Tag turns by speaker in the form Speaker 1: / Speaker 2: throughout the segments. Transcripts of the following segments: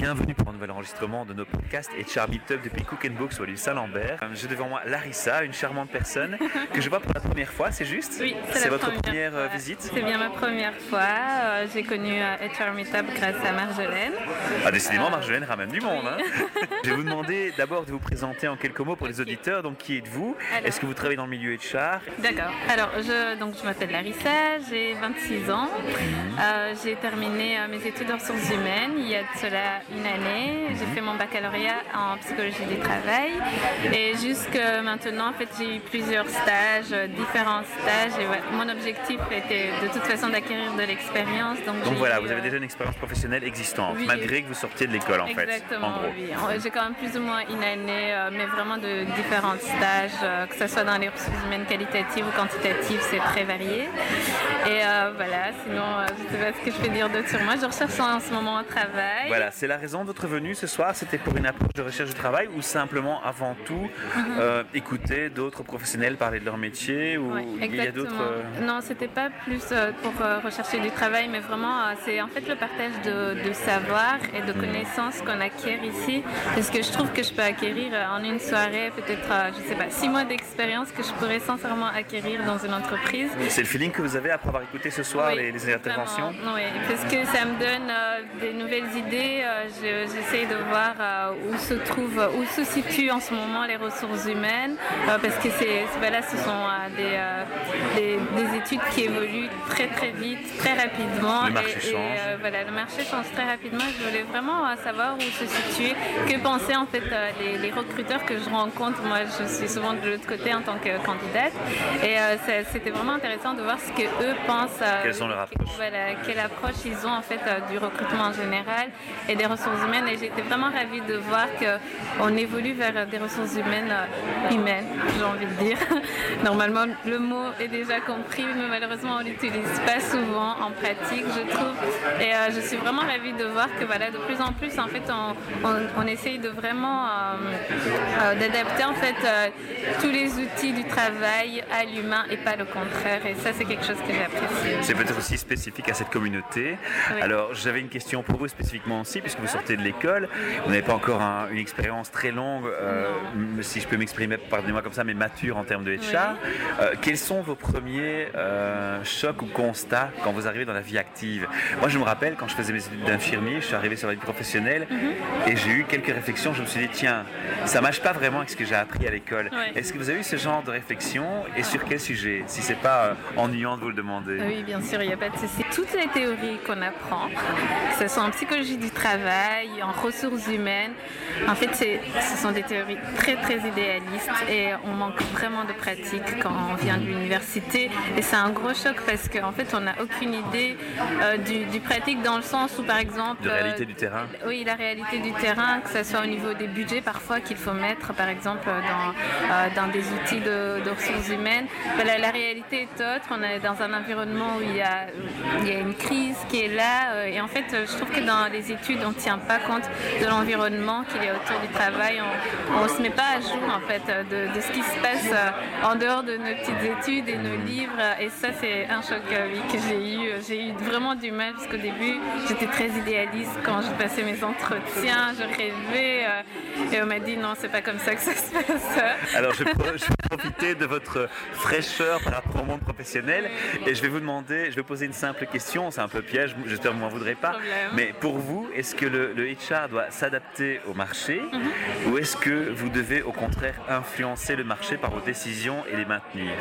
Speaker 1: Bienvenue pour un nouvel enregistrement de nos podcasts et Char Meetup depuis Cook Books au lieu Saint-Lambert. Euh, J'ai devant moi Larissa, une charmante personne que je vois pour la première fois, c'est juste
Speaker 2: Oui,
Speaker 1: C'est votre première euh, visite
Speaker 2: C'est bien ma première fois. Euh, J'ai connu HR Meetup grâce à Marjolaine.
Speaker 1: Ah, décidément, Marjolaine ramène du monde. hein. je vais vous demander d'abord de vous présenter en quelques mots pour les auditeurs. Donc, qui êtes-vous? Est-ce que vous travaillez dans le milieu HR
Speaker 2: D'accord. Alors, je, donc, je m'appelle Larissa, j'ai 26 ans. Euh, j'ai terminé mes études en ressources humaines il y a de cela une année. J'ai fait mon baccalauréat en psychologie du travail. Et jusque maintenant, en fait, j'ai eu plusieurs stages, euh, différents stages. Et ouais, mon objectif était de toute façon d'acquérir de l'expérience. Donc,
Speaker 1: voilà,
Speaker 2: eu,
Speaker 1: vous avez déjà une expérience professionnelle existante,
Speaker 2: oui.
Speaker 1: malgré que vous sortiez de l'école en fait.
Speaker 2: Exactement, oui. J'ai quand même plus ou moins une année, euh, mais vraiment de différents stages, euh, que ce soit dans les ressources humaines qualitatives ou quantitatives, c'est très varié. Et euh, voilà, sinon, je ne sais pas ce que je peux dire d'autre sur moi. Je recherche en ce moment un travail.
Speaker 1: Voilà, c'est la raison de votre venue ce soir. C'était pour une approche de recherche du travail ou simplement, avant tout, euh, écouter d'autres professionnels parler de leur métier ou
Speaker 2: Ouais,
Speaker 1: il y a d'autres. euh,
Speaker 2: Non, c'était pas plus euh, pour rechercher du travail, mais vraiment, c'est en fait le partage de, de savoir et de connaissances qu'on acquiert ici. Parce que je trouve que je peux acquérir en une soirée, peut-être, je sais pas, six mois d'expérience que je pourrais sincèrement acquérir dans une entreprise.
Speaker 1: C'est le feeling que vous avez après avoir écouté ce soir
Speaker 2: Oui,
Speaker 1: les, les interventions
Speaker 2: vraiment. Oui, parce que ça me donne euh, des nouvelles idées. euh, je- J'essaye de voir euh, où se trouve, où se situent en ce moment les ressources humaines, euh, parce que c'est, ce sont euh, des, des, des études qui évoluent très très vite, très rapidement.
Speaker 1: Le marché
Speaker 2: et,
Speaker 1: change.
Speaker 2: voilà, le marché change très rapidement. Je voulais vraiment savoir où se situer, que pensaient en fait les, les recruteurs que je rencontre. Moi, je suis souvent de l'autre côté en tant que candidate, et c'était vraiment intéressant de voir ce que eux pensent.
Speaker 1: Quelles sont leurs approches
Speaker 2: voilà, quelle approche ils ont en fait du recrutement en général et des ressources humaines. Et j'étais vraiment ravie de voir qu'on évolue vers des ressources humaines euh, humaines, j'ai envie de dire. Normalement, le mot est déjà compris, mais malheureusement, on l'utilise pas souvent en pratique, je trouve. Et euh, je suis vraiment ravie de voir que voilà, de plus en plus, en fait, on, on, on essaye de vraiment euh, euh, d'adapter en fait tous les outils du travail à l'humain et pas le contraire. Et ça, c'est quelque chose que j'apprécie.
Speaker 1: C'est peut-être aussi spécifique à cette communauté.
Speaker 2: Oui.
Speaker 1: Alors, j'avais une question pour vous spécifiquement aussi, puisque vous sortez de l'école. Vous n'avez pas encore un- une expérience très longue, euh, si je peux m'exprimer, pardonnez-moi comme ça, mais mature en termes de HR.
Speaker 2: Oui.
Speaker 1: Euh, quels sont vos premiers euh, chocs ou constats quand vous arrivez dans la vie active? Moi, je me rappelle, quand je faisais mes études d'infirmier, je suis arrivé sur la vie professionnelle
Speaker 2: Mhm.
Speaker 1: et j'ai eu quelques réflexions. Je me suis dit, tiens, ça marche pas vraiment avec ce que j'ai appris à l'école. Est-ce que vous avez eu ce genre de réflexion et sur quel sujet? Si c'est pas ennuyant de vous le demander.
Speaker 2: Oui, bien sûr, il n'y a pas de souci. Toutes les théories qu'on apprend, que ce soit en psychologie du travail, en ressources humaines, en fait, ce sont des théories très, très idéalistes et on manque vraiment de pratique quand on vient de l'université. Et c'est un gros choc parce qu'en fait, on n'a aucune idée euh, du, du pratique dans le sens où, par exemple...
Speaker 1: De réalité
Speaker 2: euh,
Speaker 1: du terrain
Speaker 2: Oui, la réalité du terrain, que ce soit au niveau des budgets parfois qu'il faut mettre, par exemple, dans, euh, dans des outils de, de ressources humaines. Ben, la, la réalité est autre. On est dans un environnement où il y a, il y a une crise qui est là. et en fait, je trouve que dans les études, on tient pas compte de l'environnement qu'il y a autour du travail. On ne se met pas à jour, en fait, de, de ce qui se passe euh, en dehors de nos petites études et nos livres. Et ça, c'est un choc euh, que j'ai eu. J'ai eu vraiment du mal parce qu'au début, j'étais très idéaliste quand je passais mes entretiens. Je rêvais. euh, et on m'a dit non, c'est pas comme ça que ça se passe.
Speaker 1: Alors, je, vais profiter de votre fraîcheur par rapport au monde professionnel et je vais vous demander, je vais poser une simple question, c'est un peu piège, j'espère que vous m'en voudrez pas.
Speaker 2: Problème.
Speaker 1: Mais pour vous, est-ce que le, le HR doit s'adapter au marché
Speaker 2: Mhm.
Speaker 1: ou est-ce que vous devez au contraire influencer le marché par vos décisions et les maintenir?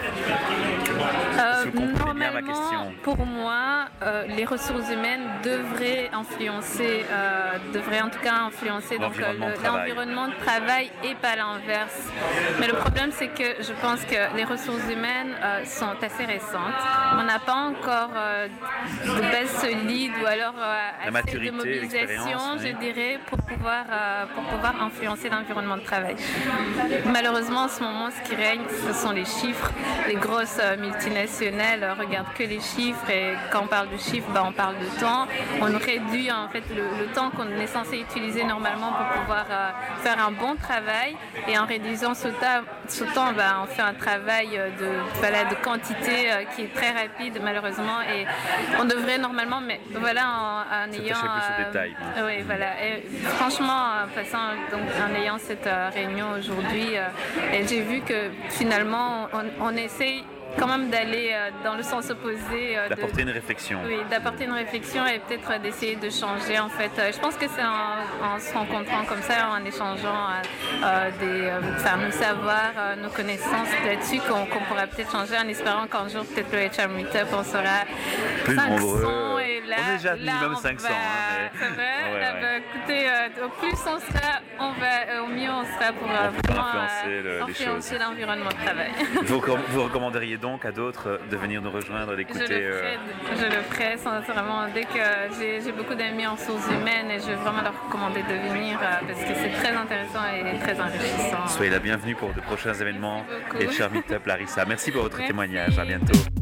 Speaker 2: Euh,
Speaker 1: vous comprenez bien ma question?
Speaker 2: pour moi, euh, les ressources humaines devraient influencer, euh, devraient en tout cas influencer euh,
Speaker 1: L'environnement
Speaker 2: le-
Speaker 1: de travail.
Speaker 2: et pas l'inverse. Mais le problème, c'est que je pense que les ressources humaines euh, sont assez récentes. On n'a pas encore de base solide ou alors assez
Speaker 1: maturité,
Speaker 2: de mobilisation, je dirais, pour pouvoir, pour pouvoir influencer l'environnement de travail. Malheureusement, en ce moment, ce qui règne, ce sont les chiffres. Les grosses multinationales regardent que les chiffres et quand on parle de chiffres, bah, on parle de temps. On réduit en fait le, le temps qu'on est censé utiliser normalement pour pouvoir euh, faire un bon travail et en réduisant ce temps, ce temps ben, on fait un travail de, voilà, de quantité euh, qui est très rapide malheureusement et on devrait normalement, mais voilà, en, en ayant...
Speaker 1: Plus au détail.
Speaker 2: Euh, oui, voilà. Et franchement, en, passant, donc, en ayant cette euh, réunion aujourd'hui, j'ai vu que finalement, on, on essaye quand même d'aller euh, dans le sens opposé.
Speaker 1: Euh, d'apporter une réflexion.
Speaker 2: Oui, d'apporter une réflexion et peut-être d'essayer de changer en fait. Euh, je pense que c'est en, se rencontrant comme ça, en échangeant des, enfin, nos savoirs, nos connaissances là-dessus qu'on pourra peut-être changer en espérant qu'un jour peut-être le HR Meetup on sera
Speaker 1: plus 500
Speaker 2: nombreux.
Speaker 1: Là, on est déjà minimum 500.
Speaker 2: Va, hein, mais... ouais, ah bah, écoutez, au plus on sera, on va, au mieux on sera pour vraiment influencer l'environnement de travail.
Speaker 1: Vous, vous recommanderiez donc à d'autres de venir nous rejoindre, d'écouter
Speaker 2: Je le ferai, je le ferai sincèrement. Dès que j'ai beaucoup d'amis en sources humaines et je vais vraiment leur recommander de venir euh, parce que c'est très intéressant et très enrichissant.
Speaker 1: Soyez la bienvenue pour de prochains événements et Cher Meetup Larissa. Merci pour votre témoignage. À bientôt.